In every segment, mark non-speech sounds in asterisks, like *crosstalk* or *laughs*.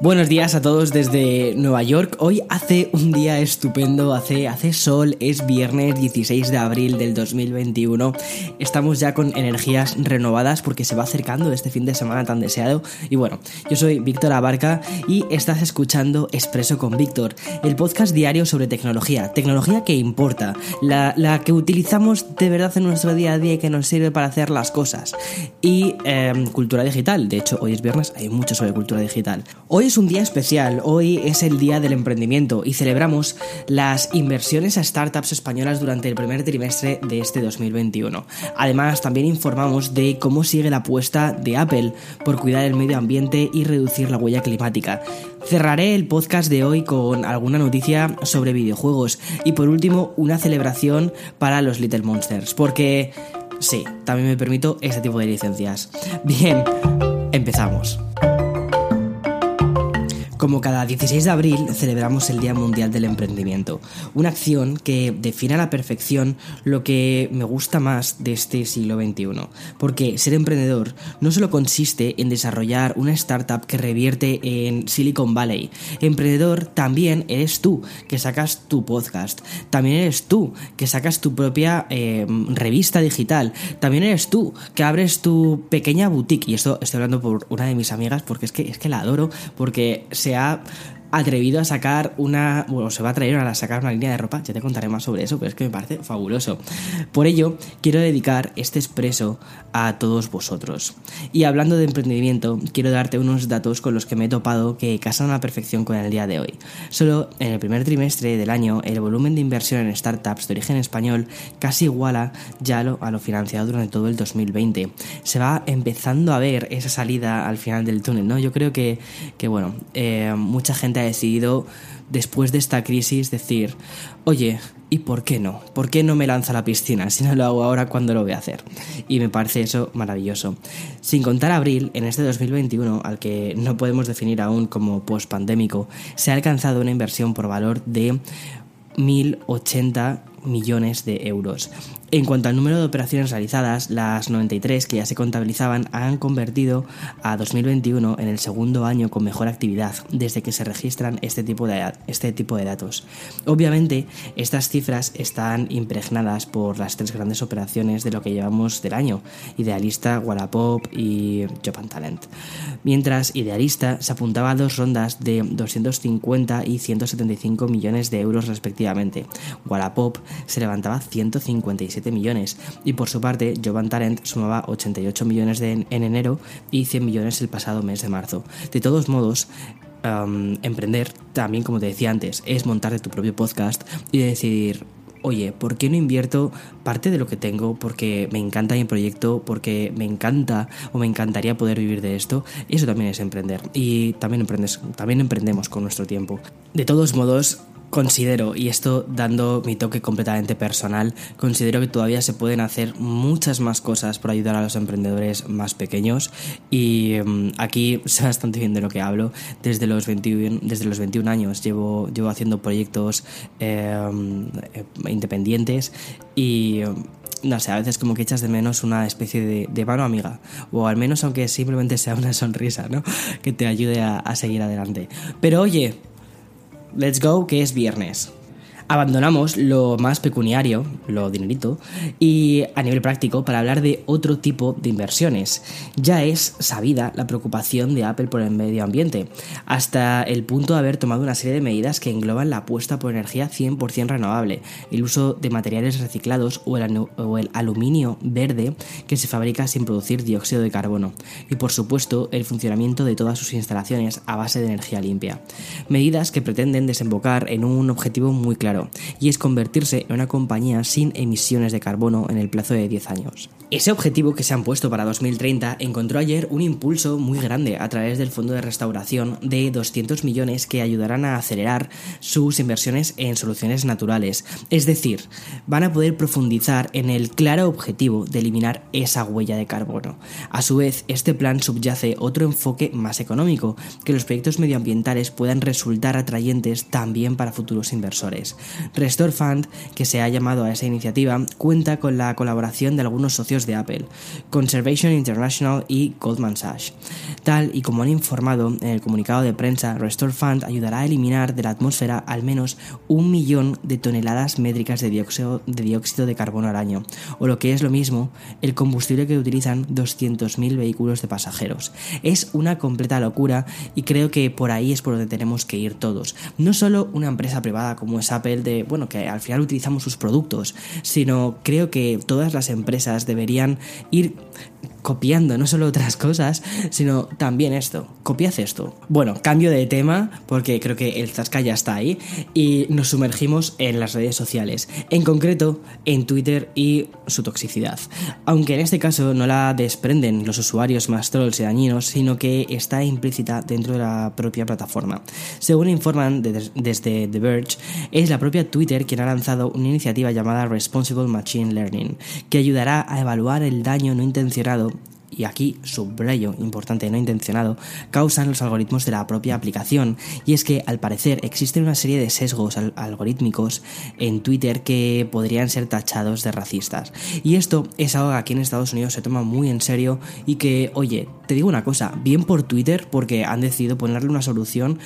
Buenos días a todos desde Nueva York. Hoy hace un día estupendo, hace, hace sol, es viernes 16 de abril del 2021. Estamos ya con energías renovadas porque se va acercando este fin de semana tan deseado. Y bueno, yo soy Víctor Abarca y estás escuchando Expreso con Víctor, el podcast diario sobre tecnología, tecnología que importa, la, que utilizamos de verdad en nuestro día a día y que nos sirve para hacer las cosas. Y em, cultura digital, de hecho hoy es viernes, hay mucho sobre cultura digital. Hoy es un día especial, hoy es el Día del Emprendimiento y celebramos las inversiones a startups españolas durante el primer trimestre de este 2021. Además, también informamos de cómo sigue la apuesta de Apple por cuidar el medio ambiente y reducir la huella climática. Cerraré el podcast de hoy con alguna noticia sobre videojuegos y por último una celebración para los Little Monsters, porque sí, también me permito este tipo de licencias. Bien, empezamos. Como cada 16 de abril celebramos el Día Mundial del Emprendimiento, una acción que define a la perfección lo que me gusta más de este siglo XXI, porque ser emprendedor no solo consiste en desarrollar una startup que revierte en Silicon Valley, emprendedor también eres tú que sacas tu podcast, también eres tú que sacas tu propia eh, revista digital, también eres tú que abres tu pequeña boutique, y esto estoy hablando por una de mis amigas porque es que, es que la adoro, porque se ha atrevido a sacar una, bueno, se va a atrever a sacar una línea de ropa, ya te contaré más sobre eso, pero es que me parece fabuloso. Por ello, quiero dedicar este expreso a todos vosotros. Y hablando de emprendimiento, quiero darte unos datos con los que me he topado que casan a la perfección con el día de hoy. Solo en el primer trimestre del año, el volumen de inversión en startups de origen español casi iguala ya lo, a lo financiado durante todo el 2020. Se va empezando a ver esa salida al final del túnel, ¿no? Yo creo que, que bueno, eh, mucha gente decidido después de esta crisis decir, oye, ¿y por qué no? ¿Por qué no me lanza a la piscina si no lo hago ahora cuando lo voy a hacer? Y me parece eso maravilloso. Sin contar abril, en este 2021, al que no podemos definir aún como post-pandémico, se ha alcanzado una inversión por valor de 1.080 millones de euros. En cuanto al número de operaciones realizadas, las 93 que ya se contabilizaban han convertido a 2021 en el segundo año con mejor actividad desde que se registran este tipo de, este tipo de datos. Obviamente, estas cifras están impregnadas por las tres grandes operaciones de lo que llevamos del año, Idealista, Wallapop y Job Talent. Mientras Idealista se apuntaba a dos rondas de 250 y 175 millones de euros respectivamente. Wallapop se levantaba 157 millones y por su parte Jovan Talent sumaba 88 millones en enero y 100 millones el pasado mes de marzo. De todos modos, emprender también, como te decía antes, es montarte tu propio podcast y decidir, oye, ¿por qué no invierto parte de lo que tengo porque me encanta mi proyecto, porque me encanta o me encantaría poder vivir de esto? Eso también es emprender y también, emprendes, también emprendemos con nuestro tiempo. De todos modos, considero, y esto dando mi toque completamente personal, considero que todavía se pueden hacer muchas más cosas por ayudar a los emprendedores más pequeños y em, aquí *laughs* sé bastante bien de lo que hablo. Desde los 21, desde los 21 años llevo, llevo haciendo proyectos em, eh, independientes y em, no sé, a veces como que echas de menos una especie de, de, mano amiga, o al menos aunque simplemente sea una sonrisa, ¿no? *laughs* Que te ayude a seguir adelante. Pero oye, Let's go, que es viernes abandonamos lo más pecuniario, lo dinerito, y a nivel práctico para hablar de otro tipo de inversiones. Ya es sabida la preocupación de Apple por el medio ambiente, hasta el punto de haber tomado una serie de medidas que engloban la apuesta por energía 100% renovable, el uso de materiales reciclados o el, o el aluminio verde que se fabrica sin producir dióxido de carbono, y por supuesto el funcionamiento de todas sus instalaciones a base de energía limpia. Medidas que pretenden desembocar en un objetivo muy claro y es convertirse en una compañía sin emisiones de carbono en el plazo de 10 años. Ese objetivo que se han puesto para 2030 encontró ayer un impulso muy grande a través del Fondo de Restauración de 200 millones que ayudarán a acelerar sus inversiones en soluciones naturales. Es decir, van a poder profundizar en el claro objetivo de eliminar esa huella de carbono. A su vez, este plan subyace otro enfoque más económico, que los proyectos medioambientales puedan resultar atrayentes también para futuros inversores. Restore Fund, que se ha llamado a esa iniciativa, cuenta con la colaboración de algunos socios de Apple, Conservation International y Goldman Sachs. Tal y como han informado en el comunicado de prensa, Restore Fund ayudará a eliminar de la atmósfera al menos un millón de toneladas métricas de dióxido, de dióxido de carbono al año, o lo que es lo mismo, el combustible que utilizan 200.000 vehículos de pasajeros. Es una completa locura y creo que por ahí es por donde tenemos que ir todos. No solo una empresa privada como es Apple, de bueno, que al final utilizamos sus productos, sino creo que todas las empresas deberían deberían ir copiando no solo otras cosas, sino también esto. Copiad esto. Bueno, cambio de tema porque creo que el Zasca ya está ahí y nos sumergimos en las redes sociales, en concreto en Twitter y su toxicidad. Aunque en este caso no la desprenden los usuarios más trolls y dañinos, sino que está implícita dentro de la propia plataforma. Según informan desde The Verge, es la propia Twitter quien ha lanzado una iniciativa llamada Responsible Machine Learning, que ayudará a evaluar el daño no intencionado y aquí subrayo, importante, no intencionado, causan los algoritmos de la propia aplicación. Y es que al parecer existen una serie de sesgos algorítmicos en Twitter que podrían ser tachados de racistas. Y esto es algo que aquí en Estados Unidos se toma muy en serio y que, oye, te digo una cosa, bien por Twitter porque han decidido ponerle una solución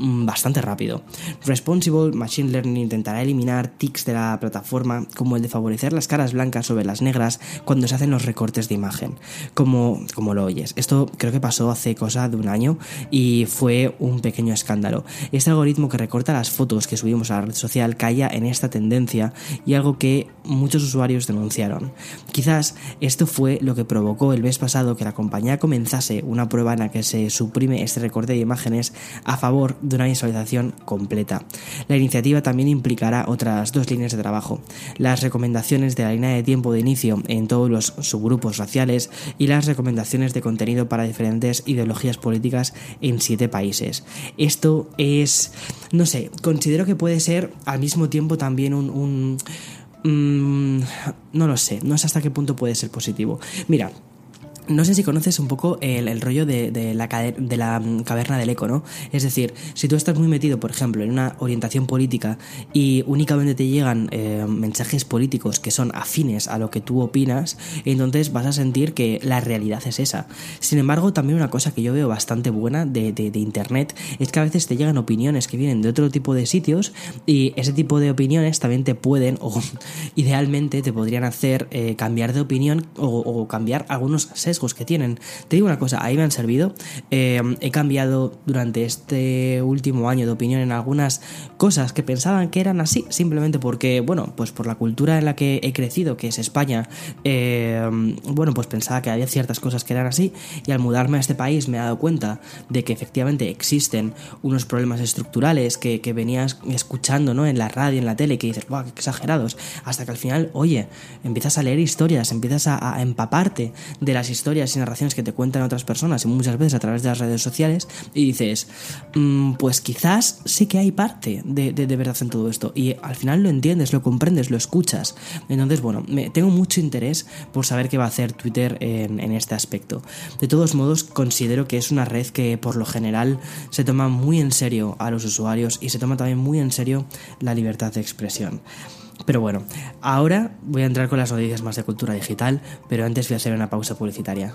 bastante rápido. Responsible Machine Learning intentará eliminar tics de la plataforma como el de favorecer las caras blancas sobre las negras cuando se hacen los recortes de imagen, como, como lo oyes. Esto creo que pasó hace cosa de un año y fue un pequeño escándalo. Este algoritmo que recorta las fotos que subimos a la red social caía en esta tendencia y algo que muchos usuarios denunciaron. Quizás esto fue lo que provocó el mes pasado que la compañía comenzase una prueba en la que se suprime este recorte de imágenes a favor de una visualización completa. La iniciativa también implicará otras dos líneas de trabajo, las recomendaciones de la línea de tiempo de inicio en todos los subgrupos raciales y las recomendaciones de contenido para diferentes ideologías políticas en siete países. Esto es, no sé, considero que puede ser al mismo tiempo también un... Mm, no lo sé, no sé hasta qué punto puede ser positivo. Mira, no sé si conoces un poco el, rollo de, la, de la mm, caverna del eco, ¿no? Es decir, si tú estás muy metido, por ejemplo, en una orientación política y únicamente te llegan eh, mensajes políticos que son afines a lo que tú opinas, entonces vas a sentir que la realidad es esa. Sin embargo, también una cosa que yo veo bastante buena de, Internet es que a veces te llegan opiniones que vienen de otro tipo de sitios y ese tipo de opiniones también te pueden o *laughs* idealmente te podrían hacer eh, cambiar de opinión o, o cambiar algunos sesgos que tienen. Te digo una cosa, ahí me han servido. Eh, he cambiado durante este último año de opinión en algunas cosas que pensaban que eran así, simplemente porque, bueno, pues por la cultura en la que he crecido, que es España, eh, bueno, pues pensaba que había ciertas cosas que eran así y al mudarme a este país me he dado cuenta de que efectivamente existen unos problemas estructurales que, venías escuchando, ¿no? En la radio, en la tele, que dices, wow, qué exagerados, hasta que al final, oye, empiezas a leer historias, empiezas a, a empaparte de las historias historias y narraciones que te cuentan otras personas y muchas veces a través de las redes sociales y dices, mm, pues quizás sí que hay parte de, verdad en todo esto y al final lo entiendes, lo comprendes, lo escuchas. Entonces, bueno, me, tengo mucho interés por saber qué va a hacer Twitter en, en este aspecto. De todos modos, considero que es una red que por lo general se toma muy en serio a los usuarios y se toma también muy en serio la libertad de expresión. Pero bueno, ahora voy a entrar con las noticias más de cultura digital, pero antes voy a hacer una pausa publicitaria.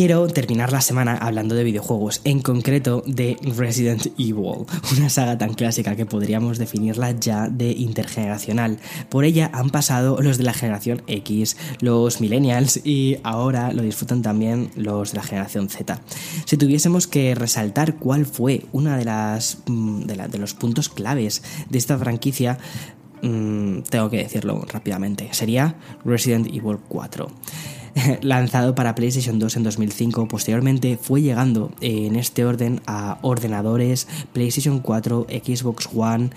Quiero terminar la semana hablando de videojuegos, en concreto de Resident Evil, una saga tan clásica que podríamos definirla ya de intergeneracional. Por ella han pasado los de la generación X, los millennials y ahora lo disfrutan también los de la generación Z. Si tuviésemos que resaltar cuál fue una de mm, de los puntos claves de esta franquicia, mm, tengo que decirlo rápidamente, sería Resident Evil 4. *laughs* lanzado para PlayStation 2 en 2005. Posteriormente fue llegando en este orden a ordenadores, PlayStation 4, Xbox One,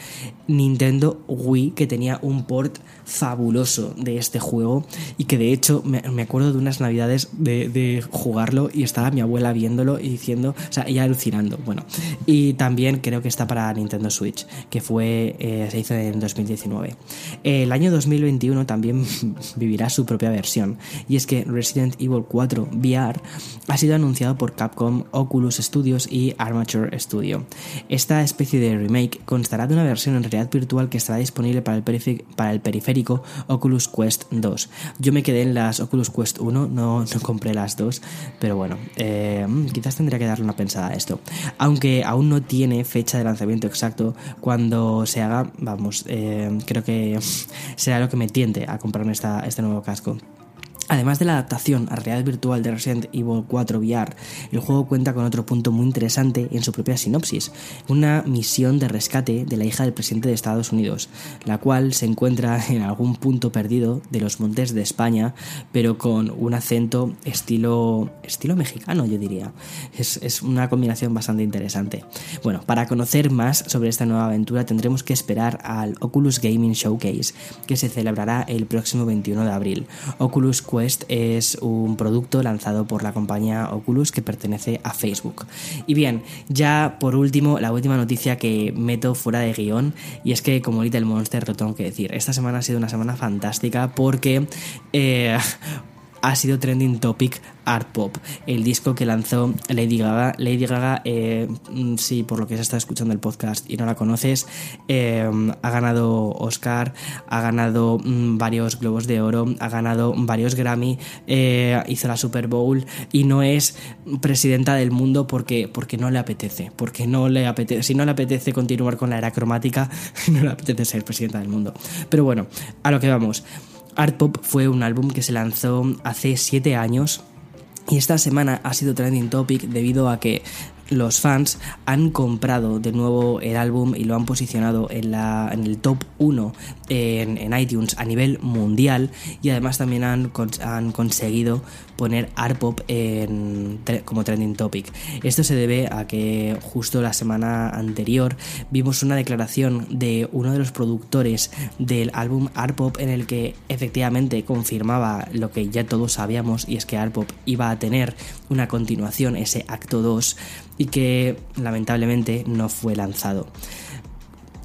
Nintendo Wii, que tenía un port fabuloso de este juego y que de hecho me, acuerdo de unas navidades de, jugarlo y estaba mi abuela viéndolo y diciendo, o sea, ella alucinando. Bueno, y también creo que está para Nintendo Switch, que fue, eh, se hizo en 2019. El año 2021 también *laughs* vivirá su propia versión y es que Resident Evil 4 VR ha sido anunciado por Capcom, Oculus Studios y Armature Studio. Esta especie de remake constará de una versión en realidad virtual que estará disponible para el, periférico Oculus Quest 2. Yo me quedé en las Oculus Quest 1, no, compré las dos, pero bueno, eh, quizás tendría que darle una pensada a esto. Aunque aún no tiene fecha de lanzamiento exacto, cuando se haga, vamos, eh, creo que *laughs* será lo que me tiente a comprarme esta, este nuevo casco. Además de la adaptación a realidad virtual de Resident Evil 4 VR, el juego cuenta con otro punto muy interesante en su propia sinopsis, una misión de rescate de la hija del presidente de Estados Unidos, la cual se encuentra *laughs* en algún punto perdido de los montes de España, pero con un acento estilo, estilo mexicano, yo diría. Es, es una combinación bastante interesante. Bueno, para conocer más sobre esta nueva aventura tendremos que esperar al Oculus Gaming Showcase, que se celebrará el próximo 21 de abril. Oculus Es un producto lanzado por la compañía Oculus que pertenece a Facebook. Y bien, ya por último, la última noticia que meto fuera de guion, y es que como Little Monster lo tengo que decir, esta semana ha sido una semana fantástica porque eh, ha sido trending topic Art Pop, el disco que lanzó Lady Gaga. Lady Gaga, eh, mm, sí, por lo que se está escuchando el podcast y no la conoces, eh, ha ganado Oscar, ha ganado mm, varios Globos de Oro, ha ganado varios Grammy, eh, hizo la Super Bowl y no es presidenta del mundo porque, porque no le apetece, porque no le apetece, si no le apetece continuar con la era cromática, *laughs* no le apetece ser presidenta del mundo. Pero bueno, a lo que vamos. Art Pop fue un álbum que se lanzó hace 7 años y esta semana ha sido trending topic debido a que los fans han comprado de nuevo el álbum y lo han posicionado en, la, en el top 1 en, iTunes a nivel mundial y además también han, han conseguido poner art pop en, como trending topic. Esto se debe a que justo la semana anterior vimos una declaración de uno de los productores del álbum art pop en el que efectivamente confirmaba lo que ya todos sabíamos y es que art pop iba a tener una continuación, ese acto 2 y que lamentablemente no fue lanzado.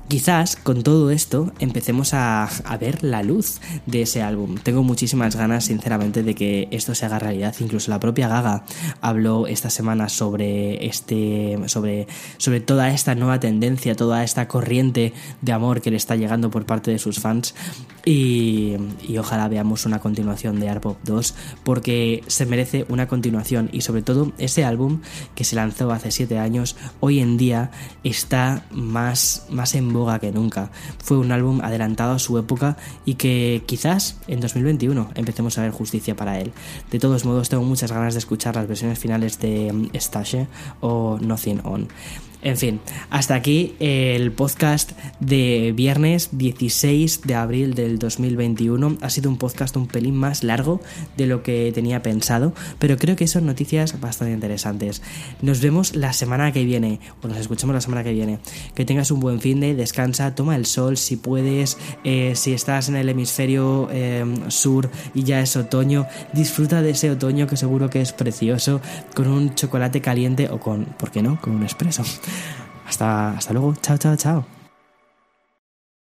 Quizás con todo esto empecemos a, ver la luz de ese álbum. Tengo muchísimas ganas, sinceramente, de que esto se haga realidad. Incluso la propia Gaga habló esta semana sobre este. sobre. sobre toda esta nueva tendencia, toda esta corriente de amor que le está llegando por parte de sus fans. Y, ojalá veamos una continuación de Art Pop 2. Porque se merece una continuación. Y sobre todo, ese álbum que se lanzó hace 7 años, hoy en día está más, más en que nunca. Fue un álbum adelantado a su época y que quizás en 2021 empecemos a ver justicia para él. De todos modos, tengo muchas ganas de escuchar las versiones finales de mm, Stashe o Nothing On. En fin, hasta aquí el podcast de viernes 16 de abril del 2021. Ha sido un podcast un pelín más largo de lo que tenía pensado, pero creo que son noticias bastante interesantes. Nos vemos la semana que viene, o nos escuchamos la semana que viene. Que tengas un buen fin de, descansa, toma el sol si puedes, eh, si estás en el hemisferio eh, sur y ya es otoño, disfruta de ese otoño que seguro que es precioso, con un chocolate caliente o con, ¿por qué no?, con un espresso. Hasta, hasta luego. Chao, chao, chao.